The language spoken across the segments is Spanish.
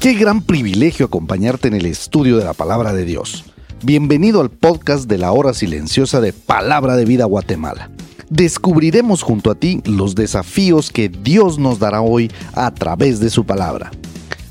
Qué gran privilegio acompañarte en el estudio de la palabra de Dios. Bienvenido al podcast de la hora silenciosa de Palabra de Vida Guatemala. Descubriremos junto a ti los desafíos que Dios nos dará hoy a través de su palabra.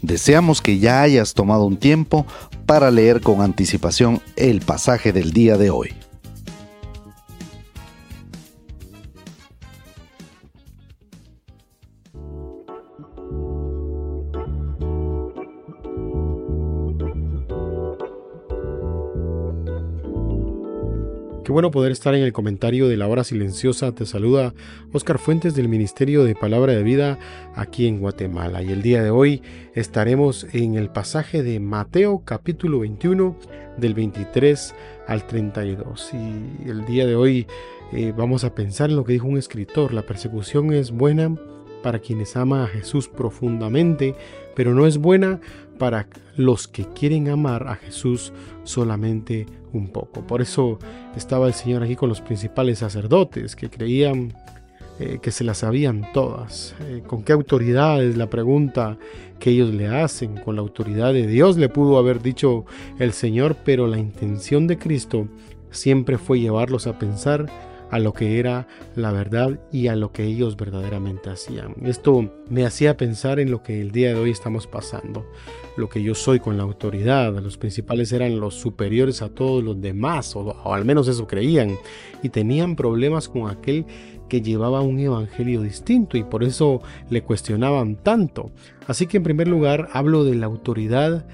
Deseamos que ya hayas tomado un tiempo para leer con anticipación el pasaje del día de hoy. Qué bueno poder estar en el comentario de la hora silenciosa. Te saluda Oscar Fuentes del Ministerio de Palabra de Vida aquí en Guatemala. Y el día de hoy estaremos en el pasaje de Mateo capítulo 21 del 23 al 32. Y el día de hoy eh, vamos a pensar en lo que dijo un escritor. La persecución es buena para quienes aman a Jesús profundamente, pero no es buena para los que quieren amar a Jesús solamente un poco. Por eso estaba el Señor aquí con los principales sacerdotes que creían eh, que se las sabían todas. Eh, ¿Con qué autoridad es la pregunta que ellos le hacen? Con la autoridad de Dios le pudo haber dicho el Señor, pero la intención de Cristo siempre fue llevarlos a pensar a lo que era la verdad y a lo que ellos verdaderamente hacían. Esto me hacía pensar en lo que el día de hoy estamos pasando, lo que yo soy con la autoridad. Los principales eran los superiores a todos los demás, o, o al menos eso creían, y tenían problemas con aquel que llevaba un evangelio distinto y por eso le cuestionaban tanto. Así que en primer lugar hablo de la autoridad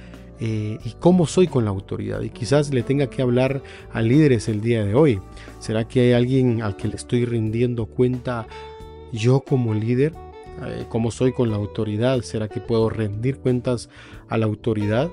eh, y cómo soy con la autoridad. Y quizás le tenga que hablar a líderes el día de hoy. ¿Será que hay alguien al que le estoy rindiendo cuenta yo como líder? Eh, ¿Cómo soy con la autoridad? ¿Será que puedo rendir cuentas a la autoridad?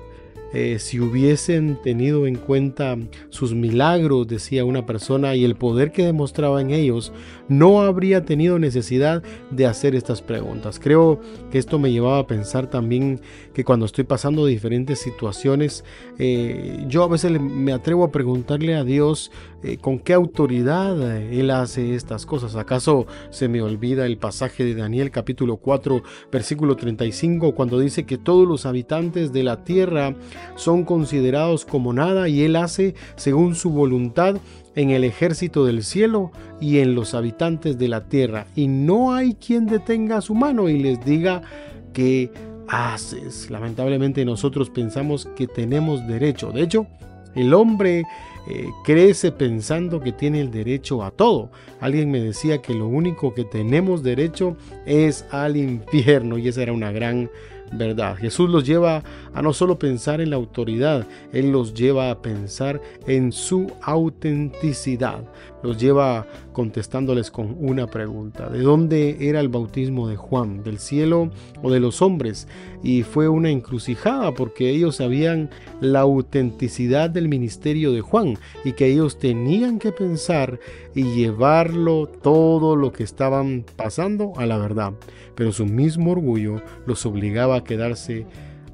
Eh, si hubiesen tenido en cuenta sus milagros, decía una persona, y el poder que demostraba en ellos, no habría tenido necesidad de hacer estas preguntas. Creo que esto me llevaba a pensar también que cuando estoy pasando diferentes situaciones, eh, yo a veces me atrevo a preguntarle a Dios eh, con qué autoridad Él hace estas cosas. ¿Acaso se me olvida el pasaje de Daniel capítulo 4 versículo 35 cuando dice que todos los habitantes de la tierra son considerados como nada y Él hace según su voluntad en el ejército del cielo y en los habitantes de la tierra. Y no hay quien detenga su mano y les diga que haces. Lamentablemente nosotros pensamos que tenemos derecho. De hecho, el hombre eh, crece pensando que tiene el derecho a todo. Alguien me decía que lo único que tenemos derecho es al infierno y esa era una gran verdad. Jesús los lleva a no solo pensar en la autoridad, Él los lleva a pensar en su autenticidad. Los lleva contestándoles con una pregunta. ¿De dónde era el bautismo de Juan? ¿Del cielo o de los hombres? Y fue una encrucijada porque ellos sabían la autenticidad del ministerio de Juan y que ellos tenían que pensar y llevarlo todo lo que estaban pasando a la verdad. Pero su mismo orgullo los obligaba a quedarse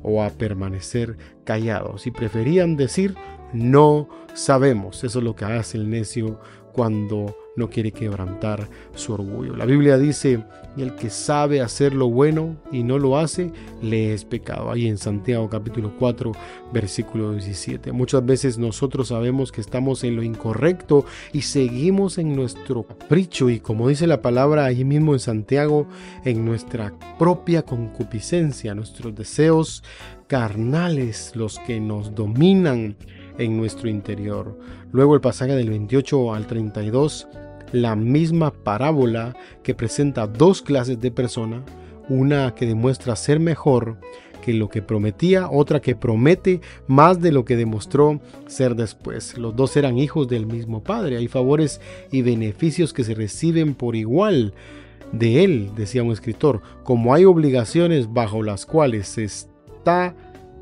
o a permanecer callados y preferían decir no sabemos. Eso es lo que hace el necio cuando no quiere quebrantar su orgullo. La Biblia dice, el que sabe hacer lo bueno y no lo hace, le es pecado. Ahí en Santiago capítulo 4, versículo 17. Muchas veces nosotros sabemos que estamos en lo incorrecto y seguimos en nuestro capricho y como dice la palabra ahí mismo en Santiago, en nuestra propia concupiscencia, nuestros deseos carnales, los que nos dominan en nuestro interior. Luego el pasaje del 28 al 32 la misma parábola que presenta dos clases de persona, una que demuestra ser mejor que lo que prometía, otra que promete más de lo que demostró ser después. Los dos eran hijos del mismo Padre. Hay favores y beneficios que se reciben por igual de él, decía un escritor, como hay obligaciones bajo las cuales se está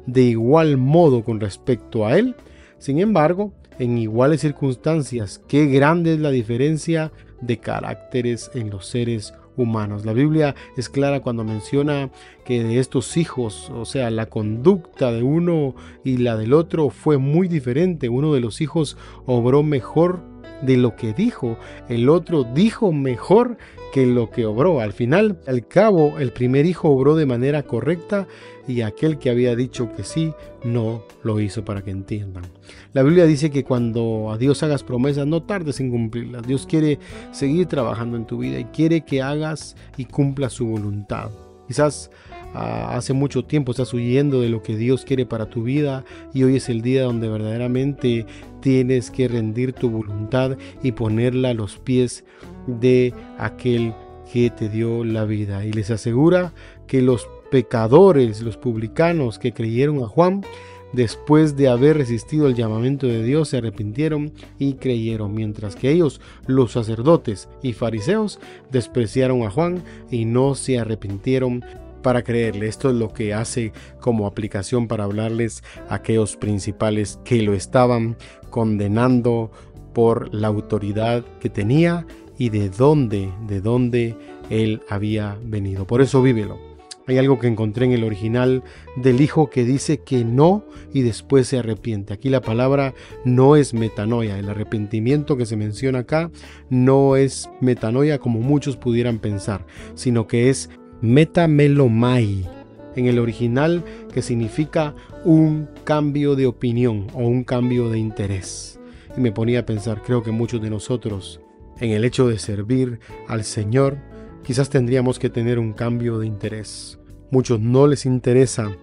de igual modo con respecto a él. Sin embargo, en iguales circunstancias. Qué grande es la diferencia de caracteres en los seres humanos. La Biblia es clara cuando menciona que de estos hijos, o sea, la conducta de uno y la del otro fue muy diferente. Uno de los hijos obró mejor de lo que dijo, el otro dijo mejor que lo que obró. Al final, al cabo, el primer hijo obró de manera correcta y aquel que había dicho que sí, no lo hizo para que entiendan. La Biblia dice que cuando a Dios hagas promesas, no tardes en cumplirlas. Dios quiere seguir trabajando en tu vida y quiere que hagas y cumplas su voluntad. Quizás ah, hace mucho tiempo estás huyendo de lo que Dios quiere para tu vida y hoy es el día donde verdaderamente tienes que rendir tu voluntad y ponerla a los pies de aquel que te dio la vida. Y les asegura que los pecadores, los publicanos que creyeron a Juan, después de haber resistido el llamamiento de Dios, se arrepintieron y creyeron, mientras que ellos, los sacerdotes y fariseos, despreciaron a Juan y no se arrepintieron para creerle. Esto es lo que hace como aplicación para hablarles a aquellos principales que lo estaban condenando por la autoridad que tenía y de dónde, de dónde él había venido. Por eso vívelo. Hay algo que encontré en el original del hijo que dice que no y después se arrepiente. Aquí la palabra no es metanoia. El arrepentimiento que se menciona acá no es metanoia como muchos pudieran pensar, sino que es metamelomai. En el original que significa un cambio de opinión o un cambio de interés. Y me ponía a pensar, creo que muchos de nosotros en el hecho de servir al Señor, quizás tendríamos que tener un cambio de interés. Muchos no les interesa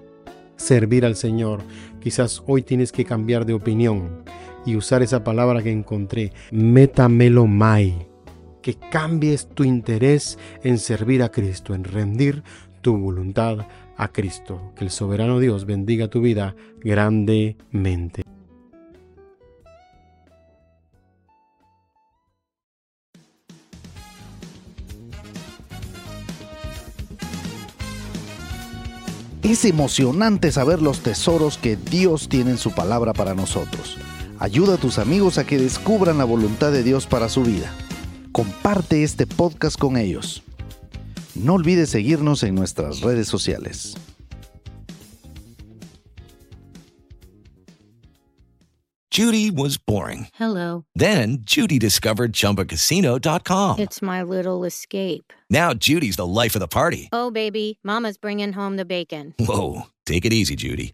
servir al Señor. Quizás hoy tienes que cambiar de opinión y usar esa palabra que encontré, metamelomai. Que cambies tu interés en servir a Cristo, en rendir tu voluntad a Cristo. Que el soberano Dios bendiga tu vida grandemente. Es emocionante saber los tesoros que Dios tiene en su palabra para nosotros. Ayuda a tus amigos a que descubran la voluntad de Dios para su vida. Comparte este podcast con ellos. No olvides seguirnos en nuestras redes sociales. Judy was boring. Hello. Then Judy discovered ChumbaCasino.com. It's my little escape. Now Judy's the life of the party. Oh, baby, Mama's bringing home the bacon. Whoa, take it easy, Judy.